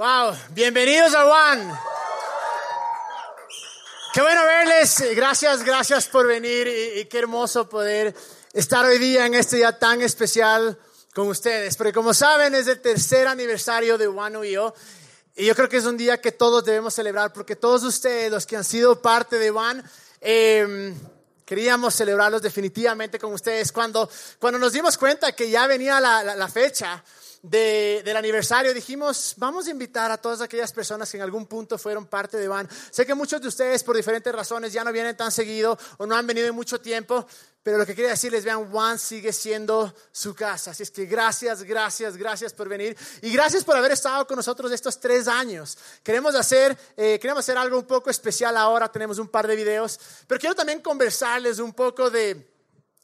Wow, bienvenidos a Juan. Qué bueno verles. Gracias, gracias por venir y, y, qué hermoso poder estar hoy día en este día tan especial con ustedes. Porque como saben es el tercer aniversario de Juan UIO y yo creo que es un día que todos debemos celebrar porque todos ustedes, los que han sido parte de Juan, eh, queríamos celebrarlos definitivamente con ustedes. Cuando, cuando nos dimos cuenta que ya venía la, la, la fecha, de, del aniversario dijimos, vamos a invitar a todas aquellas personas que en algún punto fueron parte de Van. Sé que muchos de ustedes por diferentes razones ya no vienen tan seguido o no han venido en mucho tiempo, pero lo que quería decirles, vean, Juan sigue siendo su casa. Así es que gracias, gracias, gracias por venir y gracias por haber estado con nosotros estos tres años. Queremos hacer, eh, queremos hacer algo un poco especial ahora, tenemos un par de videos, pero quiero también conversarles un poco de,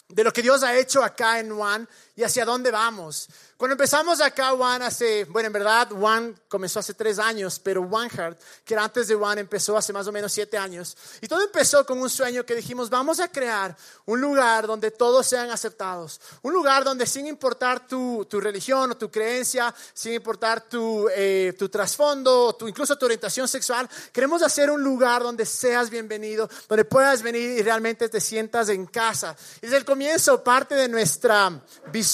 de lo que Dios ha hecho acá en Juan y hacia dónde vamos. Cuando empezamos acá, Juan hace, bueno, en verdad, Juan comenzó hace tres años, pero One Heart, que era antes de Juan, empezó hace más o menos siete años. Y todo empezó con un sueño que dijimos, vamos a crear un lugar donde todos sean aceptados. Un lugar donde sin importar tu, tu religión o tu creencia, sin importar tu, eh, tu trasfondo, tu, incluso tu orientación sexual, queremos hacer un lugar donde seas bienvenido, donde puedas venir y realmente te sientas en casa. Y desde el comienzo, parte de nuestra visión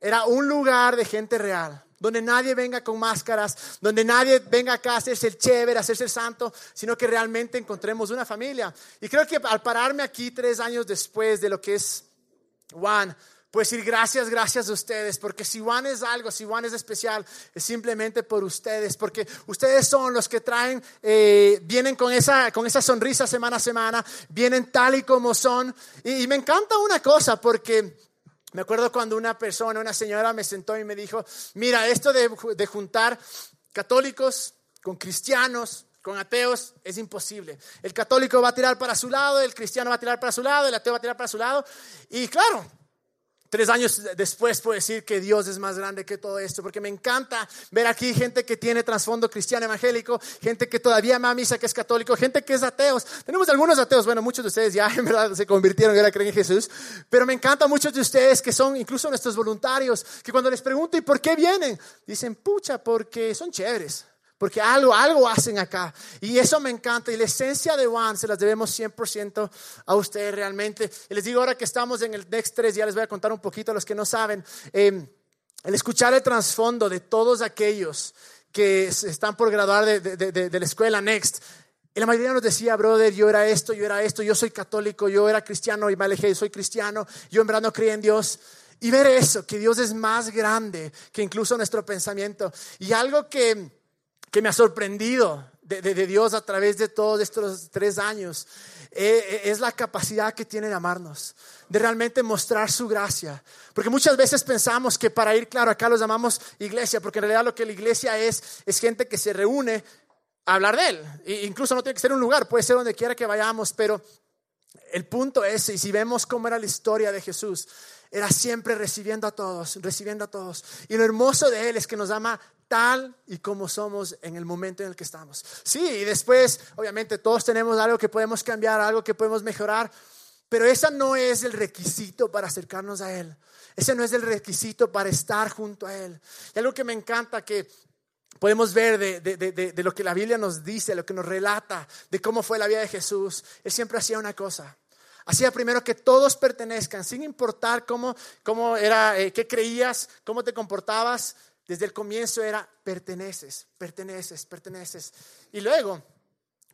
era un lugar de gente real, donde nadie venga con máscaras, donde nadie venga acá a hacerse el chévere, a hacerse el santo, sino que realmente encontremos una familia. Y creo que al pararme aquí tres años después de lo que es Juan, pues decir gracias, gracias a ustedes, porque si Juan es algo, si Juan es especial, es simplemente por ustedes, porque ustedes son los que traen, eh, vienen con esa, con esa sonrisa semana a semana, vienen tal y como son. Y me encanta una cosa, porque me acuerdo cuando una persona, una señora me sentó y me dijo, mira, esto de, de, juntar católicos con cristianos, con ateos, es imposible. El católico va a tirar para su lado, el cristiano va a tirar para su lado, el ateo va a tirar para su lado. Y claro, Tres años después puedo decir que Dios es más grande que todo esto, porque me encanta ver aquí gente que tiene trasfondo cristiano evangélico, gente que todavía ama misa, que es católico, gente que es ateos. Tenemos algunos ateos, bueno, muchos de ustedes ya en verdad se convirtieron y ahora creen en Jesús, pero me encanta muchos de ustedes que son incluso nuestros voluntarios, que cuando les pregunto, ¿y por qué vienen? Dicen, pucha, porque son chéveres porque algo, algo hacen acá. Y eso me encanta. Y la esencia de One se las debemos 100% a ustedes realmente. Y les digo ahora que estamos en el Next 3, ya les voy a contar un poquito a los que no saben. Eh, el escuchar el trasfondo de todos aquellos que están por graduar de, de la escuela Next. Y la mayoría nos decía, brother, yo era esto, yo era esto, yo soy católico, yo era cristiano y me alejé, soy cristiano, yo en verdad no creía en Dios. Y ver eso, que Dios es más grande que incluso nuestro pensamiento. Y algo que que me ha sorprendido de, de, Dios a través de todos estos tres años eh, es la capacidad que tiene de amarnos, de realmente mostrar su gracia. Porque muchas veces pensamos que para ir, claro, acá los llamamos iglesia, porque en realidad lo que la iglesia es, es gente que se reúne a hablar de Él. E incluso no tiene que ser un lugar, puede ser donde quiera que vayamos, pero el punto es, y si vemos cómo era la historia de Jesús, era siempre recibiendo a todos, recibiendo a todos. Y lo hermoso de Él es que nos ama tal y como somos en el momento en el que estamos. Sí, y después, obviamente, todos tenemos algo que podemos cambiar, algo que podemos mejorar, pero ese no es el requisito para acercarnos a Él. Ese no es el requisito para estar junto a Él. Y algo que me encanta que podemos ver de, lo que la Biblia nos dice, lo que nos relata de cómo fue la vida de Jesús, Él siempre hacía una cosa. Hacía primero que todos pertenezcan, sin importar cómo, cómo era, eh, qué creías, cómo te comportabas. Desde el comienzo era perteneces, perteneces, perteneces. Y luego,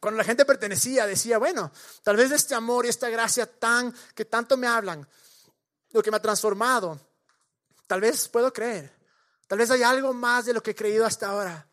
cuando la gente pertenecía, decía, bueno, tal vez este amor y esta gracia tan que tanto me hablan, lo que me ha transformado, tal vez puedo creer. Tal vez hay algo más de lo que he creído hasta ahora.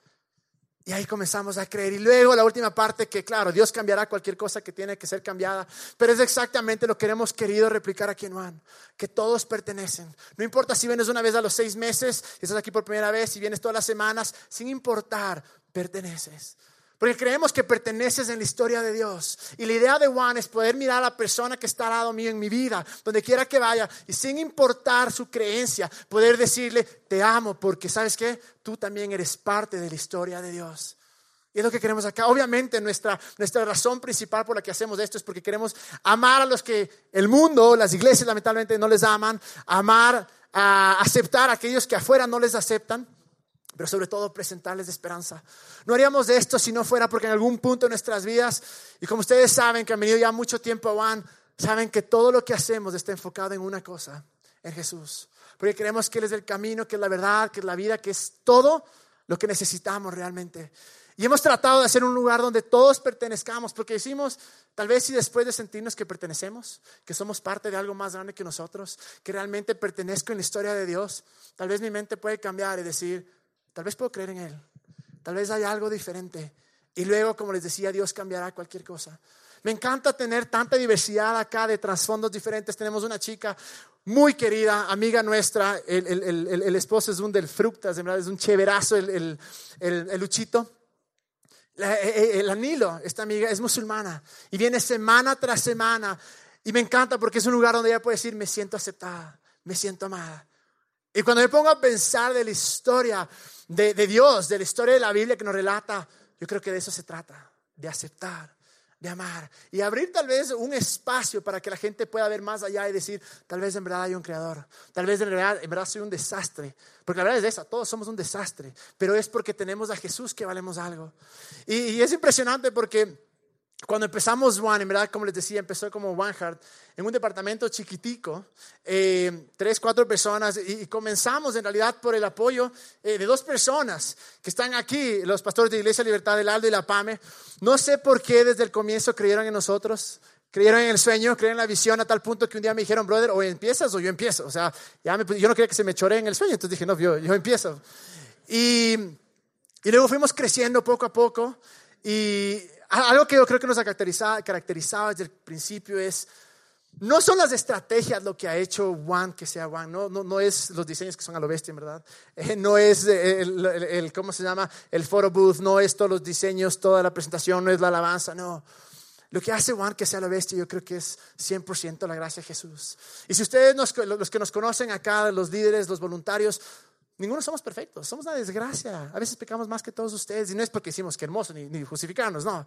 Y ahí comenzamos a creer. Y luego la última parte que, claro, Dios cambiará cualquier cosa que tiene que ser cambiada. Pero es exactamente lo que hemos querido replicar aquí en Juan. Que todos pertenecen. No importa si vienes una vez a los seis meses, y estás aquí por primera vez, si vienes todas las semanas, sin importar, perteneces. Porque creemos que perteneces en la historia de Dios. Y la idea de Juan es poder mirar a la persona que está al lado mío en mi vida, donde quiera que vaya, y sin importar su creencia, poder decirle, te amo, porque sabes que tú también eres parte de la historia de Dios. Y es lo que queremos acá. Obviamente nuestra, nuestra razón principal por la que hacemos esto es porque queremos amar a los que el mundo, las iglesias lamentablemente no les aman, amar, a aceptar a aquellos que afuera no les aceptan. Pero sobre todo presentarles esperanza. No haríamos de esto si no fuera porque en algún punto de nuestras vidas, y como ustedes saben que han venido ya mucho tiempo a Juan, saben que todo lo que hacemos está enfocado en una cosa, en Jesús. Porque creemos que Él es el camino, que es la verdad, que es la vida, que es todo lo que necesitamos realmente. Y hemos tratado de hacer un lugar donde todos pertenezcamos, porque decimos, tal vez si después de sentirnos que pertenecemos, que somos parte de algo más grande que nosotros, que realmente pertenezco en la historia de Dios, tal vez mi mente puede cambiar y decir, tal vez puedo creer en Él, tal vez hay algo diferente. Y luego, como les decía, Dios cambiará cualquier cosa. Me encanta tener tanta diversidad acá de trasfondos diferentes. Tenemos una chica muy querida, amiga nuestra, el, el, el, el esposo es un del Fructas, es un chéverazo, el, Luchito. La, eh, eh, el Anilo, esta amiga, es musulmana y viene semana tras semana. Y me encanta porque es un lugar donde ella puede decir, me siento aceptada, me siento amada. Y cuando me pongo a pensar de la historia de, de Dios, de la historia de la Biblia que nos relata, yo creo que de eso se trata, de aceptar, de amar y abrir tal vez un espacio para que la gente pueda ver más allá y decir, tal vez en verdad hay un creador, tal vez en verdad, en verdad soy un desastre, porque la verdad es esa, todos somos un desastre, pero es porque tenemos a Jesús que valemos algo. Y, y es impresionante porque cuando empezamos One, en verdad, como les decía, empezó como One Heart, en un departamento chiquitico, eh, tres, cuatro personas, y, comenzamos en realidad por el apoyo eh, de dos personas que están aquí, los pastores de Iglesia Libertad del Aldo y la PAME. No sé por qué desde el comienzo creyeron en nosotros, creyeron en el sueño, creyeron en la visión a tal punto que un día me dijeron, brother, o empiezas o yo empiezo. O sea, ya yo no quería que se me choree en el sueño, entonces dije, no, yo, yo empiezo. Y, y luego fuimos creciendo poco a poco y algo que yo creo que nos ha caracterizado, desde el principio es, no son las estrategias lo que ha hecho One que sea One, no, no, no es los diseños que son a lo bestia, en verdad. Eh, no es el, el, ¿cómo se llama? El photo booth, no es todos los diseños, toda la presentación, no es la alabanza, no. Lo que hace One que sea lo bestia, yo creo que es 100% la gracia de Jesús. Y si ustedes, los que nos conocen acá, los líderes, los voluntarios, Ninguno somos perfectos, somos una desgracia. A veces pecamos más que todos ustedes y no es porque decimos que hermoso ni, ni justificarnos, no.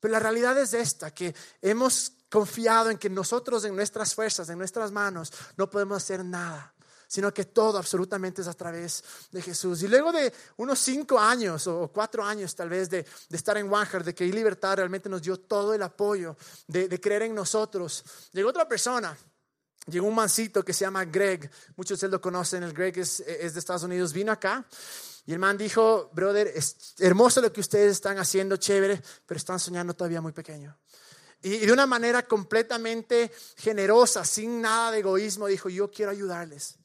Pero la realidad es esta, que hemos confiado en que nosotros en nuestras fuerzas, en nuestras manos, no podemos hacer nada, sino que todo absolutamente es a través de Jesús. Y luego de unos cinco años o cuatro años tal vez de, estar en Wanhar, de que Libertad realmente nos dio todo el apoyo, de, de creer en nosotros, llegó otra persona Llegó un mancito que se llama Greg, muchos de ustedes lo conocen, el Greg es, de Estados Unidos, vino acá y el man dijo, brother, es hermoso lo que ustedes están haciendo, chévere, pero están soñando todavía muy pequeño. Y de una manera completamente generosa, sin nada de egoísmo, dijo, yo quiero ayudarles.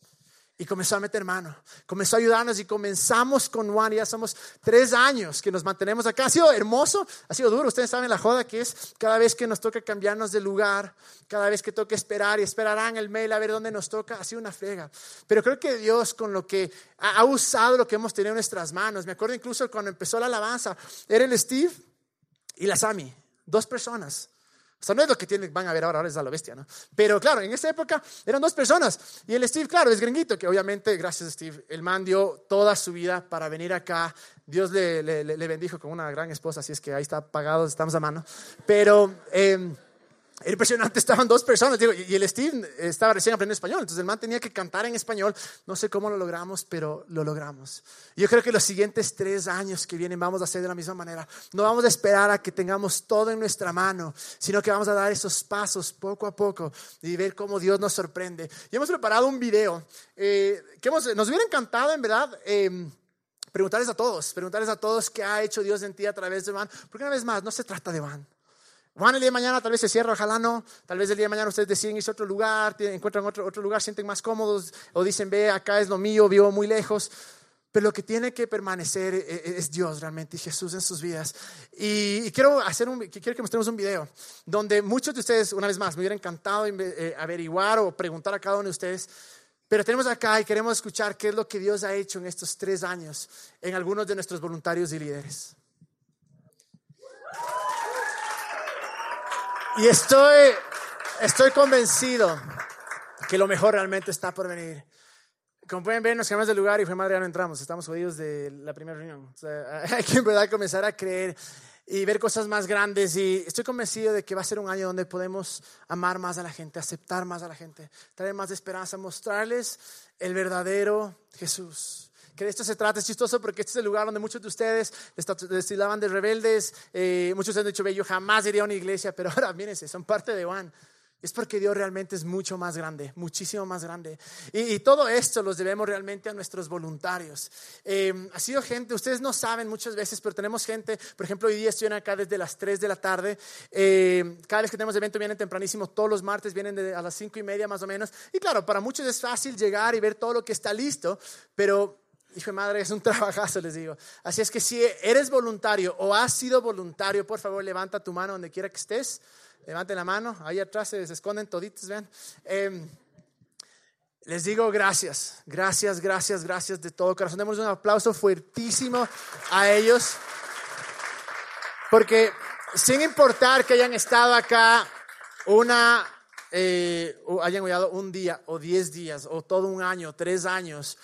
Y comenzó a meter mano, comenzó a ayudarnos y comenzamos con Juan. Ya somos tres años que nos mantenemos acá. Ha sido hermoso, ha sido duro. Ustedes saben la joda que es cada vez que nos toca cambiarnos de lugar, cada vez que toca esperar y esperarán el mail a ver dónde nos toca. Ha sido una frega. Pero creo que Dios con lo que ha usado lo que hemos tenido en nuestras manos. Me acuerdo incluso cuando empezó la alabanza, era el Steve y la Sami, dos personas. O sea, no es lo que tienen, van a ver ahora, ahora es a la bestia, ¿no? Pero claro, en esa época eran dos personas. Y el Steve, claro, es gringuito, que obviamente, gracias a Steve, el man dio toda su vida para venir acá. Dios le, le, bendijo con una gran esposa, así es que ahí está pagado, estamos a mano. Pero... Eh, era impresionante, estaban dos personas, y el Steve estaba recién aprendiendo español, entonces el man tenía que cantar en español. No sé cómo lo logramos, pero lo logramos. Yo creo que los siguientes tres años que vienen vamos a hacer de la misma manera. No vamos a esperar a que tengamos todo en nuestra mano, sino que vamos a dar esos pasos poco a poco y ver cómo Dios nos sorprende. Y hemos preparado un video eh, que nos hubiera encantado, en verdad. Em, preguntarles a todos, preguntarles a todos qué ha hecho Dios en ti a través de Van, porque una vez más, no se trata de Van, Juan, el día de mañana tal vez se cierra, ojalá no. Tal vez el día de mañana ustedes deciden irse a otro lugar, encuentran otro, otro lugar, sienten más cómodos o dicen, ve, acá es lo mío, vivo muy lejos. Pero lo que tiene que permanecer e, e, es Dios realmente y Jesús en sus vidas. Y, quiero, hacer un, quiero que mostremos un video donde muchos de ustedes, una vez más, me hubiera encantado eh, averiguar o preguntar a cada uno de ustedes. Pero tenemos acá y queremos escuchar qué es lo que Dios ha hecho en estos tres años en algunos de nuestros voluntarios y líderes. Y estoy, estoy convencido que lo mejor realmente está por venir. Como pueden ver, nos quedamos del lugar y fue madre, ya no entramos. Estamos jodidos de la primera reunión. hay que en verdad comenzar a creer y ver cosas más grandes. Y estoy convencido de que va a ser un año donde podemos amar más a la gente, aceptar más a la gente, traer más esperanza, mostrarles el verdadero Jesús que de esto se trata. Es chistoso porque este es el lugar donde muchos de ustedes destilaban de rebeldes. Eh, muchos han dicho, yo jamás iría a una iglesia, pero ahora mírense, son parte de Juan. Es porque Dios realmente es mucho más grande, muchísimo más grande. Y, todo esto los debemos realmente a nuestros voluntarios. Eh, ha sido gente, ustedes no saben muchas veces, pero tenemos gente, por ejemplo, hoy día estoy acá desde las 3 de la tarde. Eh, cada vez que tenemos evento vienen tempranísimo, todos los martes vienen a las 5 y media más o menos. Y claro, para muchos es fácil llegar y ver todo lo que está listo, pero Hijo de madre, es un trabajazo, les digo. Así es que si eres voluntario o has sido voluntario, por favor, levanta tu mano donde quiera que estés. Levanten la mano, ahí atrás se, esconden toditos, vean. Em, les digo gracias, gracias, gracias, gracias de todo corazón. Demos un aplauso fuertísimo a ellos. Porque sin importar que hayan estado acá una, eh, o hayan cuidado un día o diez días o todo un año, tres años,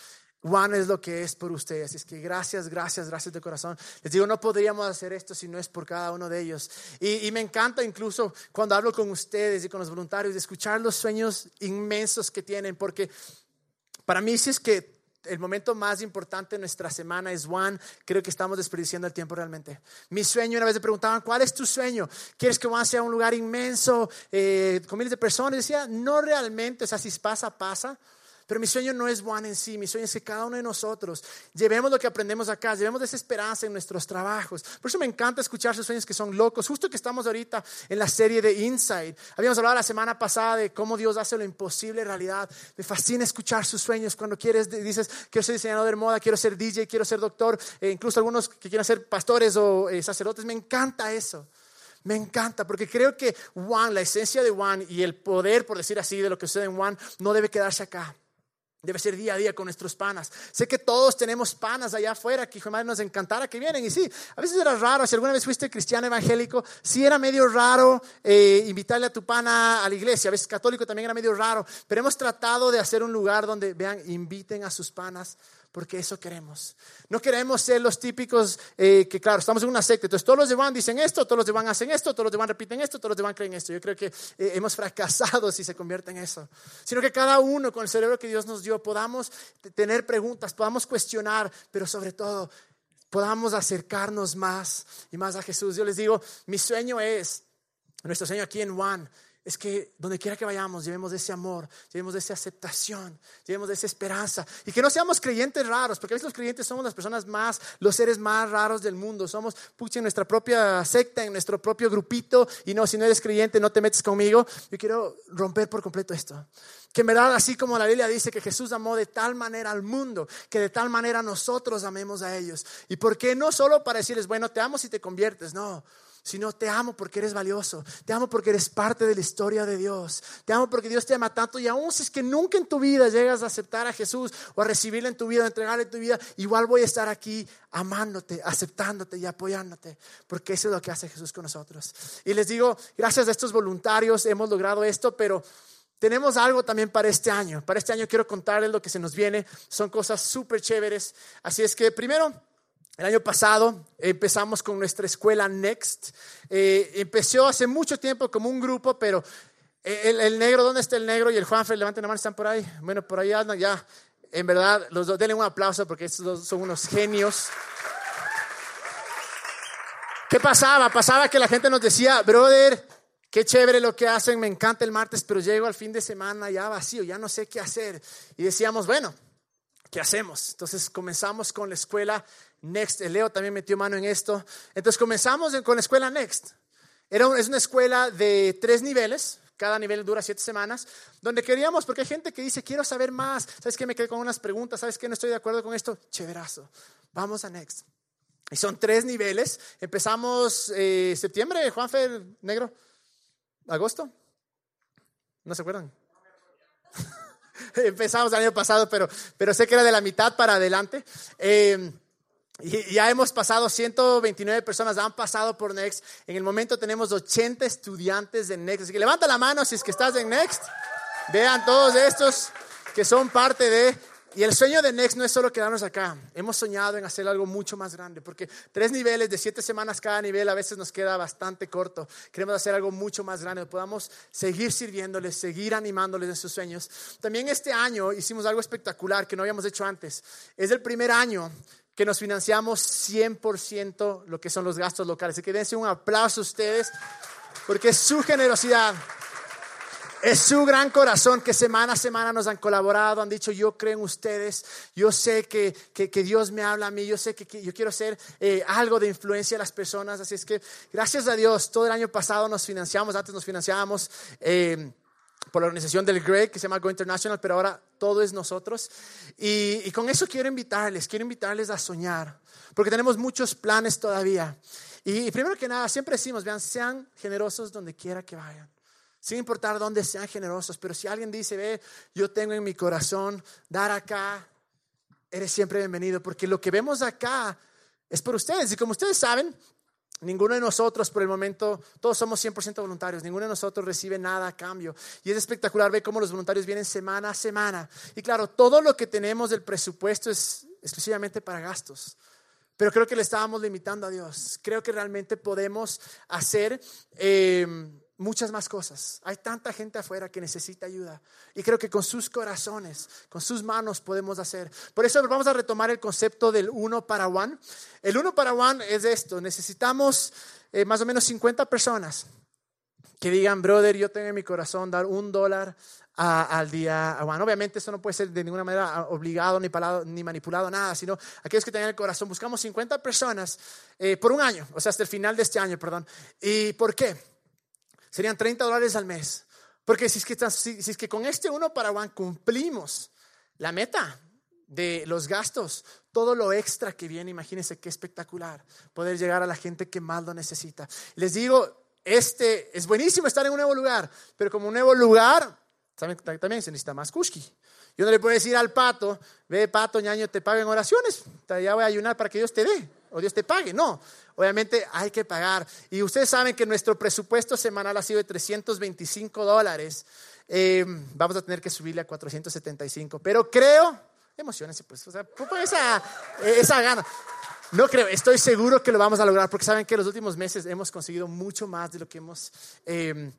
Juan es lo que es por ustedes. Así es que gracias, gracias, gracias de corazón. Les digo, no podríamos hacer esto si no es por cada uno de ellos. Y, me encanta incluso cuando hablo con ustedes y con los voluntarios, de escuchar los sueños inmensos que tienen, porque para mí si es que el momento más importante de nuestra semana es Juan, creo que estamos desperdiciando el tiempo realmente. Mi sueño, una vez me preguntaban, ¿cuál es tu sueño? ¿Quieres que Juan sea un lugar inmenso eh, con miles de personas? Y decía, no realmente, o sea, si pasa, pasa. Pero mi sueño no es Juan en sí, mi sueño es que cada uno de nosotros llevemos lo que aprendemos acá, llevemos esa esperanza en nuestros trabajos. Por eso me encanta escuchar sus sueños que son locos. Justo que estamos ahorita en la serie de Inside. Habíamos hablado la semana pasada de cómo Dios hace lo imposible realidad. Me fascina escuchar sus sueños cuando quieres, dices, quiero ser diseñador de moda, quiero ser DJ, quiero ser doctor, e incluso algunos que quieran ser pastores o eh, sacerdotes. Me encanta eso. Me encanta porque creo que Juan, la esencia de Juan y el poder, por decir así, de lo que sucede en Juan, no debe quedarse acá. Debe ser día a día con nuestros panas. Sé que todos tenemos panas allá afuera que hijo madre nos encantara que vienen. Y sí, a veces era raro. Si alguna vez fuiste cristiano evangélico, sí era medio raro eh, invitarle a tu pana a la iglesia. A veces católico también era medio raro. Pero hemos tratado de hacer un lugar donde vean, inviten a sus panas porque eso queremos. No queremos ser los típicos eh, que, claro, estamos en una secta, entonces todos los de Van dicen esto, todos los de Van hacen esto, todos los de Van repiten esto, todos los de Van creen esto. Yo creo que eh, hemos fracasado si se convierte en eso. Sino que cada uno con el cerebro que Dios nos dio podamos tener preguntas, podamos cuestionar, pero sobre todo podamos acercarnos más y más a Jesús. Yo les digo, mi sueño es, nuestro sueño aquí en Juan, es que donde quiera que vayamos, llevemos ese amor, llevemos esa aceptación, llevemos esa esperanza. Y que no seamos creyentes raros, porque a veces los creyentes somos las personas más, los seres más raros del mundo. Somos, pucha, en nuestra propia secta, en nuestro propio grupito. Y no, si no eres creyente, no te metes conmigo. Yo quiero romper por completo esto. Que en verdad, así como la Biblia dice que Jesús amó de tal manera al mundo, que de tal manera nosotros amemos a ellos. ¿Y por qué no solo para decirles, bueno, te amo si te conviertes? No sino te amo porque eres valioso, te amo porque eres parte de la historia de Dios, te amo porque Dios te ama tanto y aún si es que nunca en tu vida llegas a aceptar a Jesús o a recibirle en tu vida, a entregarle en tu vida, igual voy a estar aquí amándote, aceptándote y apoyándote, porque eso es lo que hace Jesús con nosotros. Y les digo, gracias a estos voluntarios hemos logrado esto, pero... Tenemos algo también para este año. Para este año quiero contarles lo que se nos viene. Son cosas súper chéveres. Así es que primero el año pasado empezamos con nuestra escuela Next. Eh, empezó hace mucho tiempo como un grupo, pero el, negro, ¿dónde está el negro? Y el Juanfer, levanten la mano, ¿están por ahí? Bueno, por ahí andan ya. En verdad, los dos, denle un aplauso porque estos dos son unos genios. ¿Qué pasaba? Pasaba que la gente nos decía, brother, qué chévere lo que hacen, me encanta el martes, pero llego al fin de semana ya vacío, ya no sé qué hacer. Y decíamos, bueno, ¿qué hacemos? Entonces comenzamos con la escuela Next. El Leo también metió mano en esto. Entonces comenzamos con la escuela Next. Era, es una escuela de tres niveles. Cada nivel dura siete semanas, donde queríamos, porque hay gente que dice, quiero saber más, ¿sabes qué? Me quedé con unas preguntas, ¿sabes qué? No estoy de acuerdo con esto. Chéverazo. Vamos a Next. Y son tres niveles. Empezamos eh, septiembre, Juanfer Negro. ¿Agosto? ¿No se acuerdan? Empezamos el año pasado, pero, pero sé que era de la mitad para adelante. Eh, y ya hemos pasado 129 personas, han pasado por Next. En el momento tenemos 80 estudiantes de Next. Así que levanta la mano si es que estás en Next. Vean todos estos que son parte de... Y el sueño de Next no es solo quedarnos acá. Hemos soñado en hacer algo mucho más grande, porque tres niveles de siete semanas cada nivel a veces nos queda bastante corto. Queremos hacer algo mucho más grande, podamos seguir sirviéndoles, seguir animándoles en sus sueños. También este año hicimos algo espectacular que no habíamos hecho antes. Es el primer año que nos financiamos 100% lo que son los gastos locales. Así que dense un aplauso a ustedes, porque es su generosidad. Es su gran corazón que semana a semana nos han colaborado, han dicho, yo creo en ustedes, yo sé que, que, Dios me habla a mí, yo sé que, yo quiero ser eh, algo de influencia a las personas. Así es que gracias a Dios, todo el año pasado nos financiamos, antes nos financiábamos. Eh, por la organización del GREG, que se llama Go International, pero ahora todo es nosotros. Y, con eso quiero invitarles, quiero invitarles a soñar, porque tenemos muchos planes todavía. Y, y primero que nada, siempre decimos, vean, sean generosos donde quiera que vayan sin importar dónde sean generosos, pero si alguien dice, ve, yo tengo en mi corazón dar acá, eres siempre bienvenido, porque lo que vemos acá es por ustedes. Y como ustedes saben, ninguno de nosotros por el momento, todos somos 100% voluntarios, ninguno de nosotros recibe nada a cambio. Y es espectacular ver cómo los voluntarios vienen semana a semana. Y claro, todo lo que tenemos del presupuesto es exclusivamente para gastos. Pero creo que le estábamos limitando a Dios. Creo que realmente podemos hacer... Eh, muchas más cosas. Hay tanta gente afuera que necesita ayuda. Y creo que con sus corazones, con sus manos podemos hacer. Por eso vamos a retomar el concepto del uno para one. El uno para one es esto. Necesitamos eh, más o menos 50 personas que digan, brother, yo tengo en mi corazón dar un dólar al día. Bueno, obviamente eso no puede ser de ninguna manera obligado ni, ni manipulado, nada, sino aquellos que tengan el corazón. Buscamos 50 personas eh, por un año, o sea, hasta el final de este año, perdón. ¿Y por qué? Serían 30 dólares al mes. Porque si es que, si, es que con este uno para one cumplimos la meta de los gastos, todo lo extra que viene, imagínense qué espectacular poder llegar a la gente que más lo necesita. Les digo, este es buenísimo estar en un nuevo lugar, pero como un nuevo lugar también, también se necesita más kushki. Yo no le puedo decir al pato, ve pato, ñaño, te paguen oraciones, ya voy a ayunar para que Dios te dé o Dios te pague. No, obviamente hay que pagar. Y ustedes saben que nuestro presupuesto semanal ha sido de 325 dólares. Eh, vamos a tener que subirle a 475. Pero creo, emociones, pues, o sea, esa, esa gana. No creo, estoy seguro que lo vamos a lograr porque saben que los últimos meses hemos conseguido mucho más de lo que hemos eh,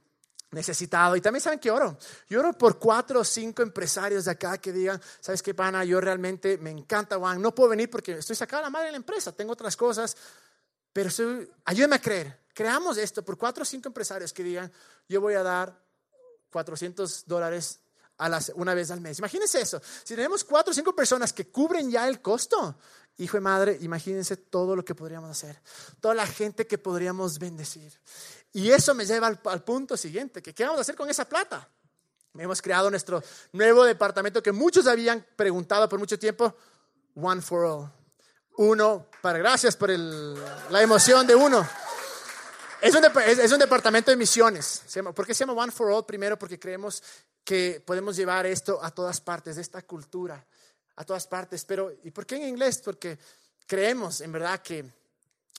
necesitado. Y también saben que oro. Yo oro por cuatro o cinco empresarios de acá que digan, ¿sabes qué, pana? Yo realmente me encanta Juan. No puedo venir porque estoy sacada la madre de la empresa, tengo otras cosas, pero ayúdame a creer. Creamos esto por cuatro o cinco empresarios que digan, yo voy a dar 400 dólares a las, una vez al mes. Imagínense eso. Si tenemos cuatro o cinco personas que cubren ya el costo, hijo de madre, imagínense todo lo que podríamos hacer. Toda la gente que podríamos bendecir. Y eso me lleva al, punto siguiente, que ¿qué vamos a hacer con esa plata? Hemos creado nuestro nuevo departamento que muchos habían preguntado por mucho tiempo, One for All. Uno, para gracias por la emoción de uno. Es un, es un, departamento de misiones. ¿Por qué se llama One for All? Primero porque creemos que podemos llevar esto a todas partes, de esta cultura, a todas partes. Pero, ¿y por qué en inglés? Porque creemos en verdad que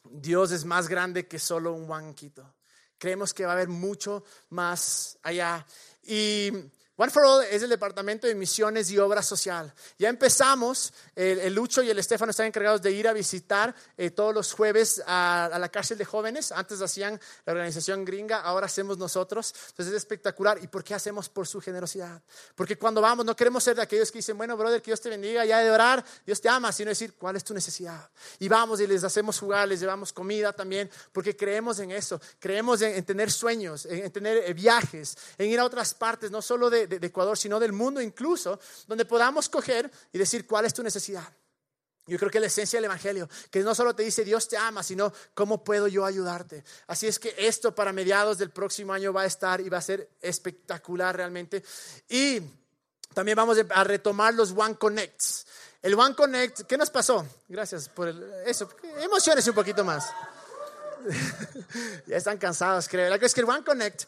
Dios es más grande que solo un Juanquito. Creemos que va a haber mucho más allá. Y One for All es el departamento de misiones y obra social. Ya empezamos, el, Lucho y el Estefano están encargados de ir a visitar eh, todos los jueves a, la cárcel de jóvenes. Antes hacían la organización gringa, ahora hacemos nosotros. Entonces es espectacular. ¿Y por qué hacemos? Por su generosidad. Porque cuando vamos no queremos ser de aquellos que dicen, bueno, brother, que Dios te bendiga, ya de orar, Dios te ama, sino decir, ¿cuál es tu necesidad? Y vamos y les hacemos jugar, les llevamos comida también, porque creemos en eso. Creemos en, tener sueños, en, tener eh, viajes, en ir a otras partes, no solo de de, Ecuador, sino del mundo incluso, donde podamos coger y decir cuál es tu necesidad. Yo creo que la esencia del Evangelio, que no solo te dice Dios te ama, sino cómo puedo yo ayudarte. Así es que esto para mediados del próximo año va a estar y va a ser espectacular realmente. Y también vamos a retomar los One Connects. El One Connect, ¿qué nos pasó? Gracias por eso. Emociones un poquito más. ya están cansados, creo. La que es que el One Connect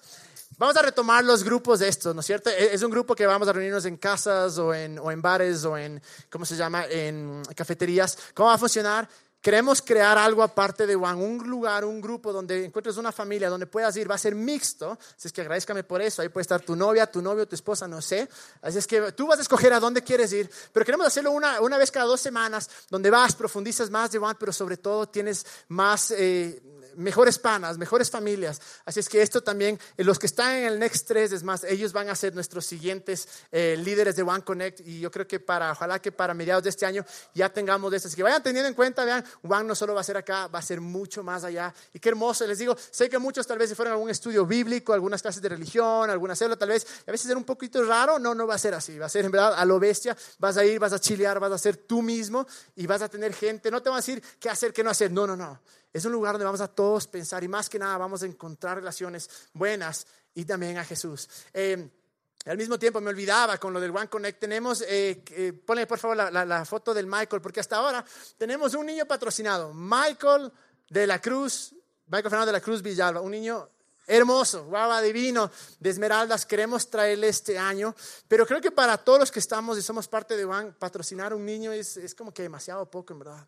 Vamos a retomar los grupos de estos, ¿no es cierto? E-, es un grupo que vamos a reunirnos en casas o en, o en bares o en, ¿cómo se llama?, en cafeterías. ¿Cómo va a funcionar? Queremos crear algo aparte de One, un lugar, un grupo donde encuentres una familia, donde puedas ir, va a ser mixto, así es que agradezcame por eso, ahí puede estar tu novia, tu novio, tu esposa, no sé, así es que tú vas a escoger a dónde quieres ir, pero queremos hacerlo una, una vez cada dos semanas, donde vas, profundizas más de One, pero sobre todo tienes más... Eh, mejores panas, mejores familias. Así es que esto también, eh, los que están en el Next 3, es más, ellos van a ser nuestros siguientes eh, líderes de One Connect y yo creo que para, ojalá que para mediados de este año ya tengamos de estas. Que vayan teniendo en cuenta, vean, One no solo va a ser acá, va a ser mucho más allá. Y qué hermoso, les digo, sé que muchos tal vez se fueron a algún estudio bíblico, algunas clases de religión, alguna célula tal vez, a veces era un poquito raro, no, no va a ser así, va a ser en verdad a lo bestia, vas a ir, vas a chilear, vas a ser tú mismo y vas a tener gente, no te van a decir qué hacer, qué no hacer, no, no, no. Es un lugar donde vamos a todos pensar y más que nada vamos a encontrar relaciones buenas y también a Jesús. Eh, al mismo tiempo me olvidaba con lo del One Connect. Tenemos, eh, eh ponle por favor la, la, foto del Michael, porque hasta ahora tenemos un niño patrocinado, Michael de la Cruz, Michael Fernando de la Cruz Villalba, un niño hermoso, guava divino, de Esmeraldas, queremos traerle este año, pero creo que para todos los que estamos y somos parte de One, patrocinar un niño es, es como que demasiado poco, en verdad.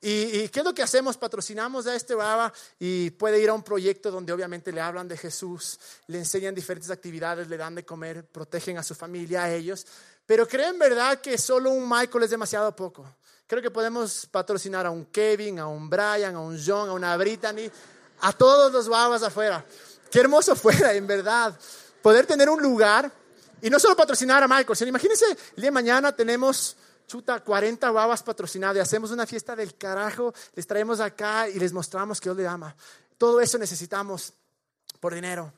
¿Y, qué es lo que hacemos? Patrocinamos a este Baba y puede ir a un proyecto donde obviamente le hablan de Jesús, le enseñan diferentes actividades, le dan de comer, protegen a su familia, a ellos. Pero creen verdad que solo un Michael es demasiado poco. Creo que podemos patrocinar a un Kevin, a un Brian, a un John, a una Brittany, a todos los babas afuera. Qué hermoso fuera, en verdad, poder tener un lugar y no solo patrocinar a Michael, sino imagínense, el día de mañana tenemos chuta, 40 babas patrocinadas y hacemos una fiesta del carajo, les traemos acá y les mostramos que Dios le ama. Todo eso necesitamos por dinero,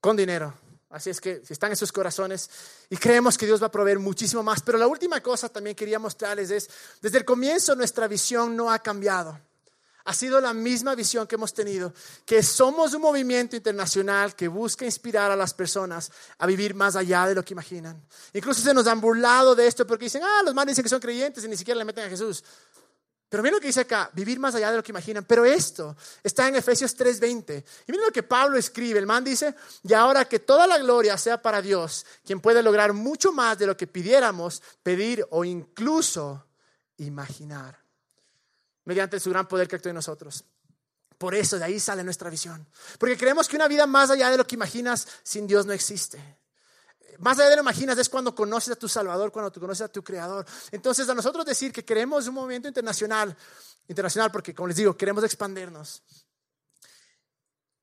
con dinero. Así es que si están en sus corazones y creemos que Dios va a proveer muchísimo más. Pero la última cosa también quería mostrarles es, desde el comienzo nuestra visión no ha cambiado ha sido la misma visión que hemos tenido, que somos un movimiento internacional que busca inspirar a las personas a vivir más allá de lo que imaginan. Incluso se nos han burlado de esto porque dicen, ah, los manes dicen que son creyentes y ni siquiera le meten a Jesús. Pero miren lo que dice acá, vivir más allá de lo que imaginan. Pero esto está en Efesios 3:20. Y miren lo que Pablo escribe. El man dice, y ahora que toda la gloria sea para Dios, quien puede lograr mucho más de lo que pidiéramos, pedir o incluso imaginar mediante su gran poder que actúa en nosotros. Por eso de ahí sale nuestra visión. Porque creemos que una vida más allá de lo que imaginas sin Dios no existe. Más allá de lo que imaginas es cuando conoces a tu Salvador, cuando tú conoces a tu Creador. Entonces, a nosotros decir que queremos un movimiento internacional, internacional porque, como les digo, queremos expandirnos.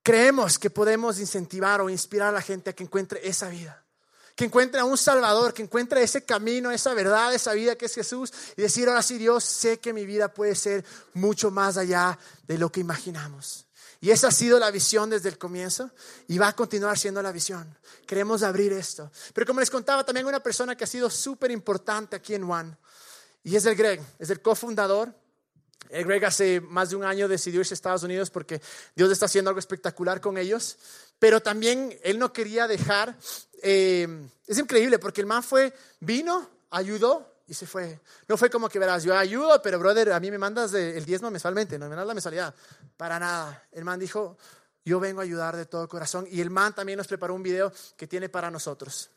Creemos que podemos incentivar o inspirar a la gente a que encuentre esa vida que encuentre a un Salvador, que encuentre ese camino, esa verdad, esa vida que es Jesús y decir, ahora sí Dios, sé que mi vida puede ser mucho más allá de lo que imaginamos. Y esa ha sido la visión desde el comienzo y va a continuar siendo la visión. Queremos abrir esto. Pero como les contaba, también una persona que ha sido súper importante aquí en One y es el Greg, es el cofundador. El Greg hace más de un año decidió irse a Estados Unidos porque Dios está haciendo algo espectacular con ellos pero también él no quería dejar. Eh, es increíble porque el man fue, vino, ayudó y se fue. No fue como que verás, yo ayudo, pero brother, a mí me mandas el diezmo mensualmente, no me mandas la mensualidad. Para nada. El man dijo, yo vengo a ayudar de todo corazón. Y el man también nos preparó un video que tiene para nosotros.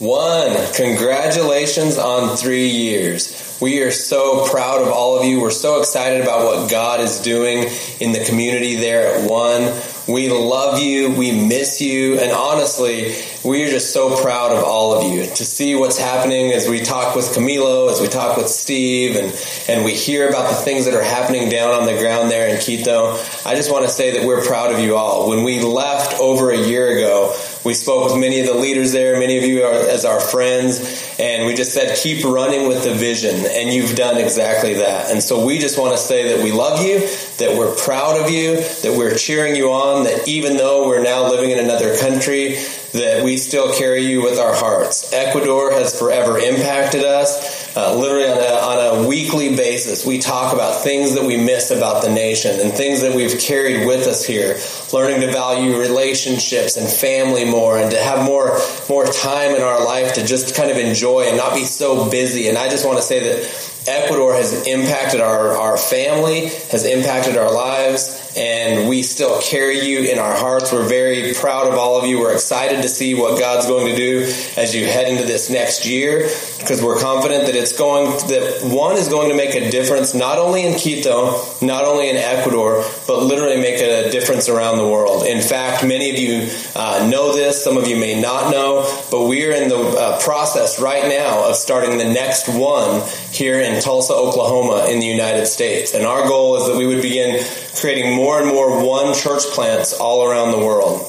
One, congratulations on three years. We are so proud of all of you. We're so excited about what God is doing in the community there at One. We love you. We miss you. And honestly, we are just so proud of all of you to see what's happening as we talk with Camilo, as we talk with Steve, and, and we hear about the things that are happening down on the ground there in Quito. I just want to say that we're proud of you all. When we left over a year ago, we spoke with many of the leaders there, many of you are, as our friends, and we just said, keep running with the vision. And you've done exactly that. And so we just want to say that we love you, that we're proud of you, that we're cheering you on, that even though we're now living in another country, that we still carry you with our hearts. Ecuador has forever impacted us. Uh, literally on a, on a weekly basis, we talk about things that we miss about the nation and things that we've carried with us here, learning to value relationships and family more and to have more, more time in our life to just kind of enjoy and not be so busy. And I just want to say that Ecuador has impacted our, our family, has impacted our lives, and we still carry you in our hearts. We're very proud of all of you. We're excited to see what God's going to do as you head into this next year. because we're confident that it's going that one is going to make a difference not only in Quito, not only in Ecuador, but literally make a difference around the world. In fact, many of you uh, know this, some of you may not know, but we are in the uh, process right now of starting the next one here in Tulsa, Oklahoma, in the United States. And our goal is that we would begin creating more and more one church plants all around the world.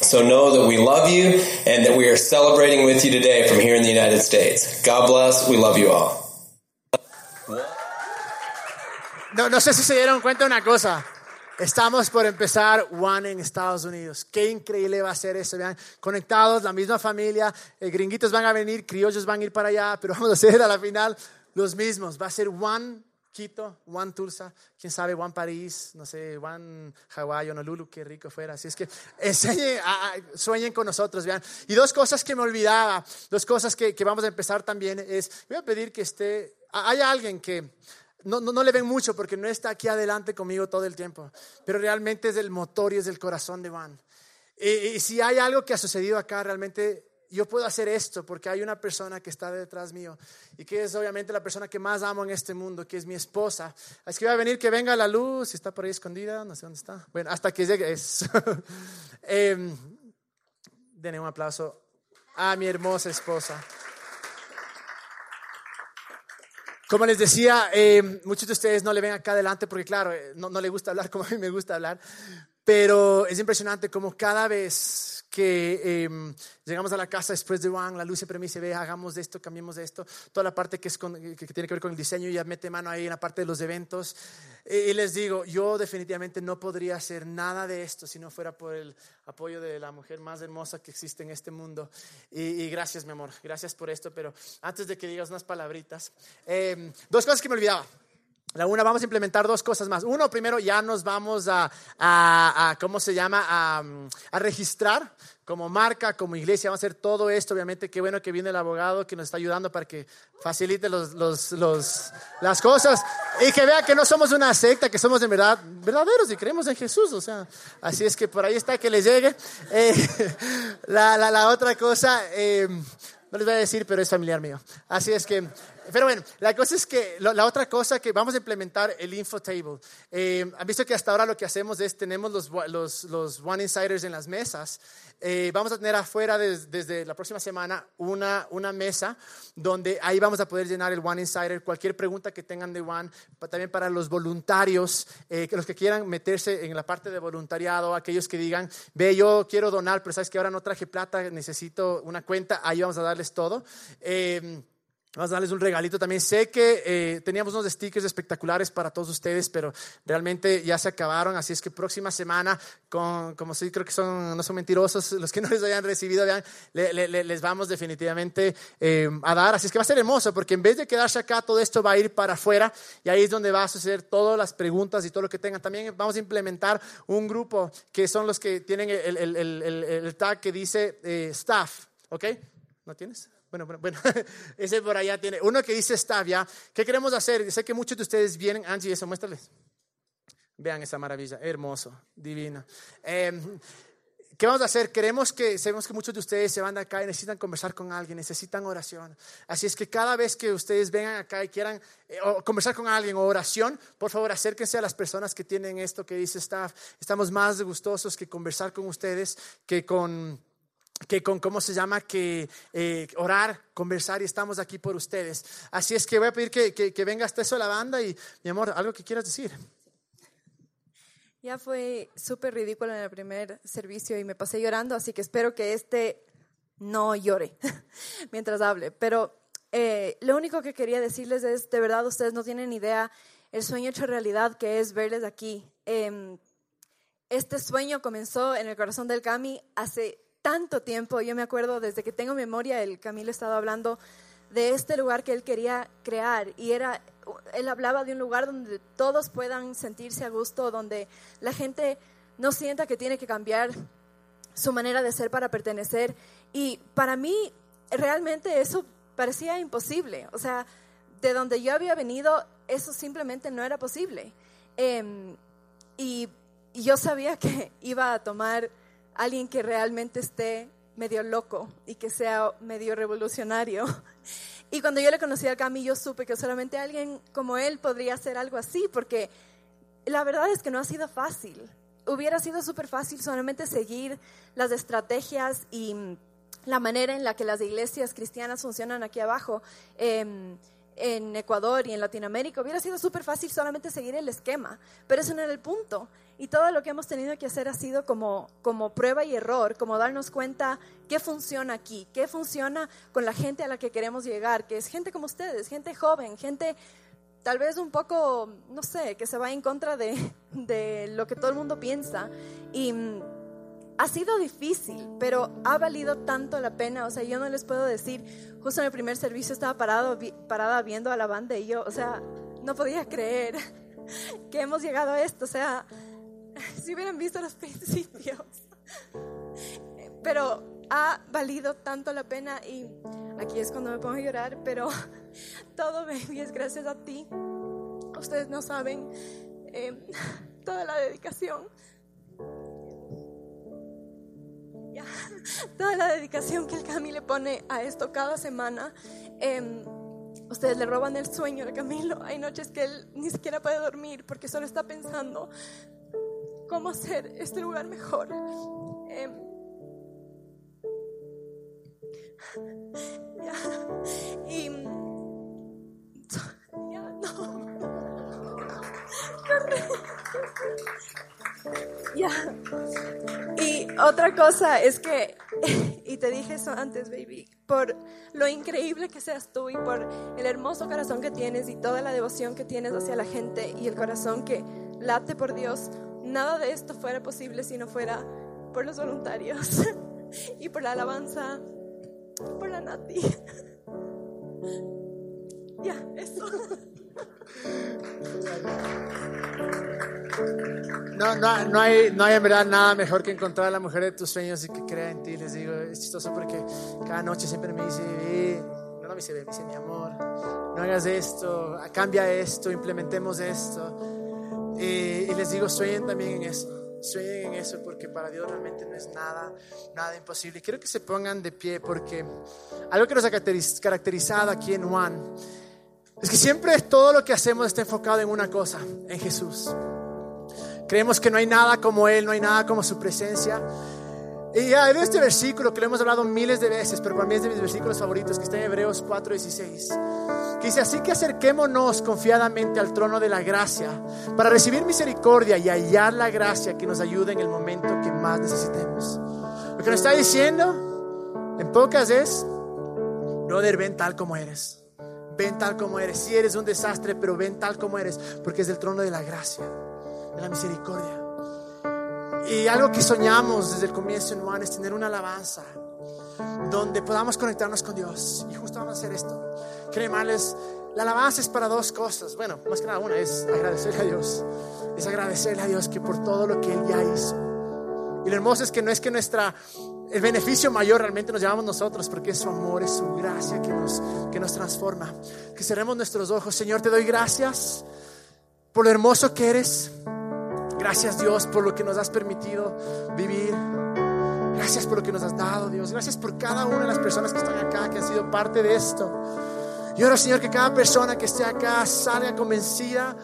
So know that we love you and that we are celebrating with you today from here in the United States. God bless. We love you all. No, no sé si se dieron cuenta de una cosa. Estamos por empezar One en Estados Unidos. Qué increíble va a ser eso. Vean, conectados, la misma familia. Eh, gringuitos van a venir, criollos van a ir para allá, pero vamos a ser a la final los mismos. Va a ser One Quito, One Tulsa, quién sabe, One París, no sé, One Hawaii, Honolulu, qué rico fuera. Así es que enseñen, a- a- sueñen con nosotros, vean. Y dos cosas que me olvidaba, dos cosas que, vamos a empezar también es, voy a pedir que esté, a- hay alguien que no, no, no le ven mucho porque no está aquí adelante conmigo todo el tiempo, pero realmente es el motor y es el corazón de Juan. Y, y si hay algo que ha sucedido acá, realmente yo puedo hacer esto porque hay una persona que está detrás mío y que es obviamente la persona que más amo en este mundo, que es mi esposa. Así que va a venir que venga la luz, si está por ahí escondida, no sé dónde está. Bueno, hasta que llegue eso. Em, denle un aplauso a mi hermosa esposa. Como les decía, eh, muchos de ustedes no le ven acá adelante porque, claro, eh, no, no le gusta hablar como a mí me gusta hablar, pero es impresionante como cada vez que eh, llegamos a la casa después de Juan, la luz siempre me ve, hagamos de esto, cambiemos de esto, toda la parte que, es con- que tiene que ver con el diseño, ya mete mano ahí en la parte de los eventos. Y les digo, yo definitivamente no podría hacer nada de esto si no fuera por el apoyo de la mujer más hermosa que existe en este mundo. Y, y gracias, mi amor, gracias por esto, pero antes de que digas unas palabritas, eh, dos cosas que me olvidaba. La una, vamos a implementar dos cosas más. Uno, primero ya nos vamos a, a- ¿cómo se llama? A, registrar como marca, como iglesia. Vamos a hacer todo esto. Obviamente, qué bueno que viene el abogado que nos está ayudando para que facilite los, los- las cosas y que vea que no somos una secta, que somos en verdad verdaderos y creemos en Jesús. O sea, así es que por ahí está que les llegue. Eh, la, la- la otra cosa, eh, no les voy a decir, pero es familiar mío. Así es que, pero bueno, la cosa es que, lo- la otra cosa que vamos a implementar el info table. Eh, Han visto que hasta ahora lo que hacemos es, tenemos los, los, los One Insiders en las mesas. Eh, vamos a tener afuera des- desde la próxima semana una, una mesa donde ahí vamos a poder llenar el One Insider. Cualquier pregunta que tengan de One, también para los voluntarios, eh, que los que quieran meterse en la parte de voluntariado, aquellos que digan, ve, yo quiero donar, pero sabes que ahora no traje plata, necesito una cuenta, ahí vamos a darles todo. Eh, Vamos a darles un regalito también. Sé que eh, teníamos unos stickers espectaculares para todos ustedes, pero realmente ya se acabaron. Así es que próxima semana, con, como sí creo que son, no son mentirosos los que no les hayan recibido, vean, le- le- le- les vamos definitivamente eh, a dar. Así es que va a ser hermoso, porque en vez de quedarse acá, todo esto va a ir para afuera y ahí es donde va a suceder todas las preguntas y todo lo que tengan. También vamos a implementar un grupo que son los que tienen el- el- el- el tag que dice eh, staff, ¿ok? ¿No tienes? Bueno, bueno, bueno, ese por allá tiene. Uno que dice staff, ¿ya? ¿Qué queremos hacer? Sé que muchos de ustedes vienen, Angie, eso, muéstrales. Vean esa maravilla, hermoso, divino. Eh, ¿Qué vamos a hacer? Queremos que, sabemos que muchos de ustedes se van acá y necesitan conversar con alguien, necesitan oración. Así es que cada vez que ustedes vengan acá y quieran eh, conversar con alguien o oración, por favor acérquense a las personas que tienen esto que dice staff. Estamos más gustosos que conversar con ustedes que con que con, ¿cómo se llama? Que eh, orar, conversar y estamos aquí por ustedes. Así es que voy a pedir que, que, que venga hasta eso la banda y, mi amor, algo que quieras decir. Ya fue súper ridículo en el primer servicio y me pasé llorando, así que espero que este no llore mientras hable. Pero eh, lo único que quería decirles es, de verdad, ustedes no tienen idea el sueño hecho realidad que es verles aquí. Em, este sueño comenzó en el corazón del Cami hace tanto tiempo. Yo me acuerdo desde que tengo memoria, el Camilo estaba hablando de este lugar que él quería crear y era él hablaba de un lugar donde todos puedan sentirse a gusto, donde la gente no sienta que tiene que cambiar su manera de ser para pertenecer y para mí realmente eso parecía imposible, o sea, de donde yo había venido eso simplemente no era posible. Eh, y, y yo sabía que iba a tomar alguien que realmente esté medio loco y que sea medio revolucionario. Y cuando yo le conocí a Cami, supe que solamente alguien como él podría hacer algo así, porque la verdad es que no ha sido fácil. Hubiera sido súper fácil solamente seguir las estrategias y la manera en la que las iglesias cristianas funcionan aquí abajo. Em, en Ecuador y en Latinoamérica, hubiera sido súper fácil solamente seguir el esquema, pero eso no era el punto. Y todo lo que hemos tenido que hacer ha sido como, como prueba y error, como darnos cuenta qué funciona aquí, qué funciona con la gente a la que queremos llegar, que es gente como ustedes, gente joven, gente tal vez un poco, no sé, que se va en contra de, de lo que todo el mundo piensa. Y ha sido difícil, pero ha valido tanto la pena. O sea, yo no les puedo decir, justo en el primer servicio estaba parado, parada viendo a la banda y yo, o sea, no podía creer que hemos llegado a esto. O sea, si hubieran visto los principios. Pero ha valido tanto la pena y aquí es cuando me pongo a llorar, pero todo, baby, es gracias a ti. Ustedes no saben eh, toda la dedicación toda la dedicación que el Camilo le pone a esto cada semana. Em, ustedes le roban el sueño al Camilo. Hay noches que él ni siquiera puede dormir porque solo está pensando cómo hacer este lugar mejor. Em, y ya no. Y otra cosa es que, y te dije eso antes, baby, por lo increíble que seas tú y por el hermoso corazón que tienes y toda la devoción que tienes hacia la gente y el corazón que late por Dios, nada de esto fuera posible si no fuera por los voluntarios y por la alabanza, por la Nati. Ya, eso. No, no, no, hay, no hay en verdad nada mejor que encontrar a la mujer de tus sueños y que crea en ti. Les digo, es chistoso porque cada noche siempre me dice, no, no me dice, me dice, mi amor, no hagas esto, cambia esto, implementemos esto. Y, y les digo, sueñen también en eso. Sueñen en eso porque para Dios realmente no es nada, nada imposible. Quiero que se pongan de pie porque algo que nos ha caracterizado aquí en Juan es que siempre todo lo que hacemos está enfocado en una cosa, en Jesús. Creemos que no hay nada como Él, no hay nada como su presencia. Y ya este versículo que lo hemos hablado miles de veces, pero para mí es de mis versículos favoritos, que está en Hebreos 4:16, que dice, así que acerquémonos confiadamente al trono de la gracia para recibir misericordia y hallar la gracia que nos ayude en el momento que más necesitemos. Lo que nos está diciendo, en pocas es, brother, ven tal como eres. Ven tal como eres. Si eres un desastre, pero ven tal como eres, porque es el trono de la gracia de la misericordia. Y algo que soñamos desde el comienzo en Juan es tener una alabanza donde podamos conectarnos con Dios. Y justo vamos a hacer esto. Créemales, la alabanza es para dos cosas. Bueno, más que nada una es agradecerle a Dios. Es agradecerle a Dios que por todo lo que Él ya hizo. Y lo hermoso es que no es que nuestra el beneficio mayor realmente nos llevamos nosotros porque es su amor, es su gracia que nos, que nos transforma. Que cerremos nuestros ojos. Señor, te doy gracias por lo hermoso que eres. Gracias Dios por lo que nos has permitido vivir. Gracias por lo que nos has dado, Dios. Gracias por cada una de las personas que están acá, que han sido parte de esto. Y ahora, Señor, que cada persona que esté acá salga convencida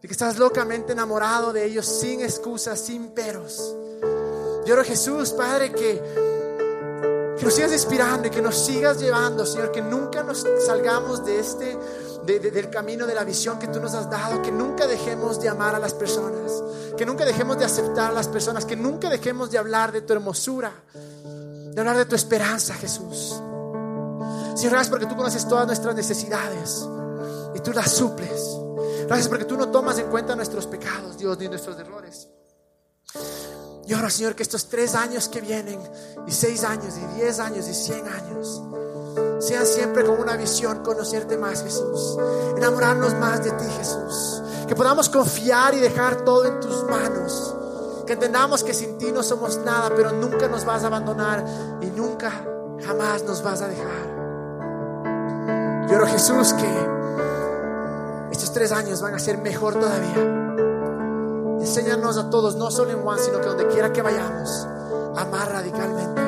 de que estás locamente enamorado de ellos, sin excusas, sin peros. Yo oro, Jesús, Padre, que que nos sigas inspirando y que nos sigas llevando, Señor, que nunca nos salgamos de este, del camino de la visión que tú nos has dado, que nunca dejemos de amar a las personas, que nunca dejemos de aceptar a las personas, que nunca dejemos de hablar de tu hermosura, de hablar de tu esperanza, Jesús. Señor, gracias porque tú conoces todas nuestras necesidades y tú las suples. Gracias porque tú no tomas en cuenta nuestros pecados, Dios, ni nuestros errores. Y ahora, Señor, que estos tres años que vienen, y seis años, y diez años, y cien años, sean siempre con una visión, conocerte más, Jesús, enamorarnos más de ti, Jesús. Que podamos confiar y dejar todo en tus manos. Que entendamos que sin ti no somos nada, pero nunca nos vas a abandonar y nunca, jamás nos vas a dejar. Y oro, Jesús, que estos tres años van a ser mejor todavía Enséñanos a todos, no solo en Juan, sino que donde quiera que vayamos, amar radicalmente,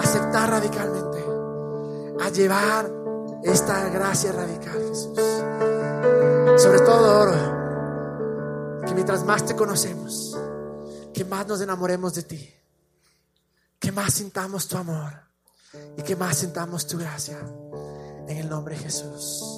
aceptar radicalmente, a llevar esta gracia radical, Jesús. Sobre todo oro que mientras más te conocemos, que más nos enamoremos de ti, que más sintamos tu amor y que más sintamos tu gracia. En el nombre de Jesús.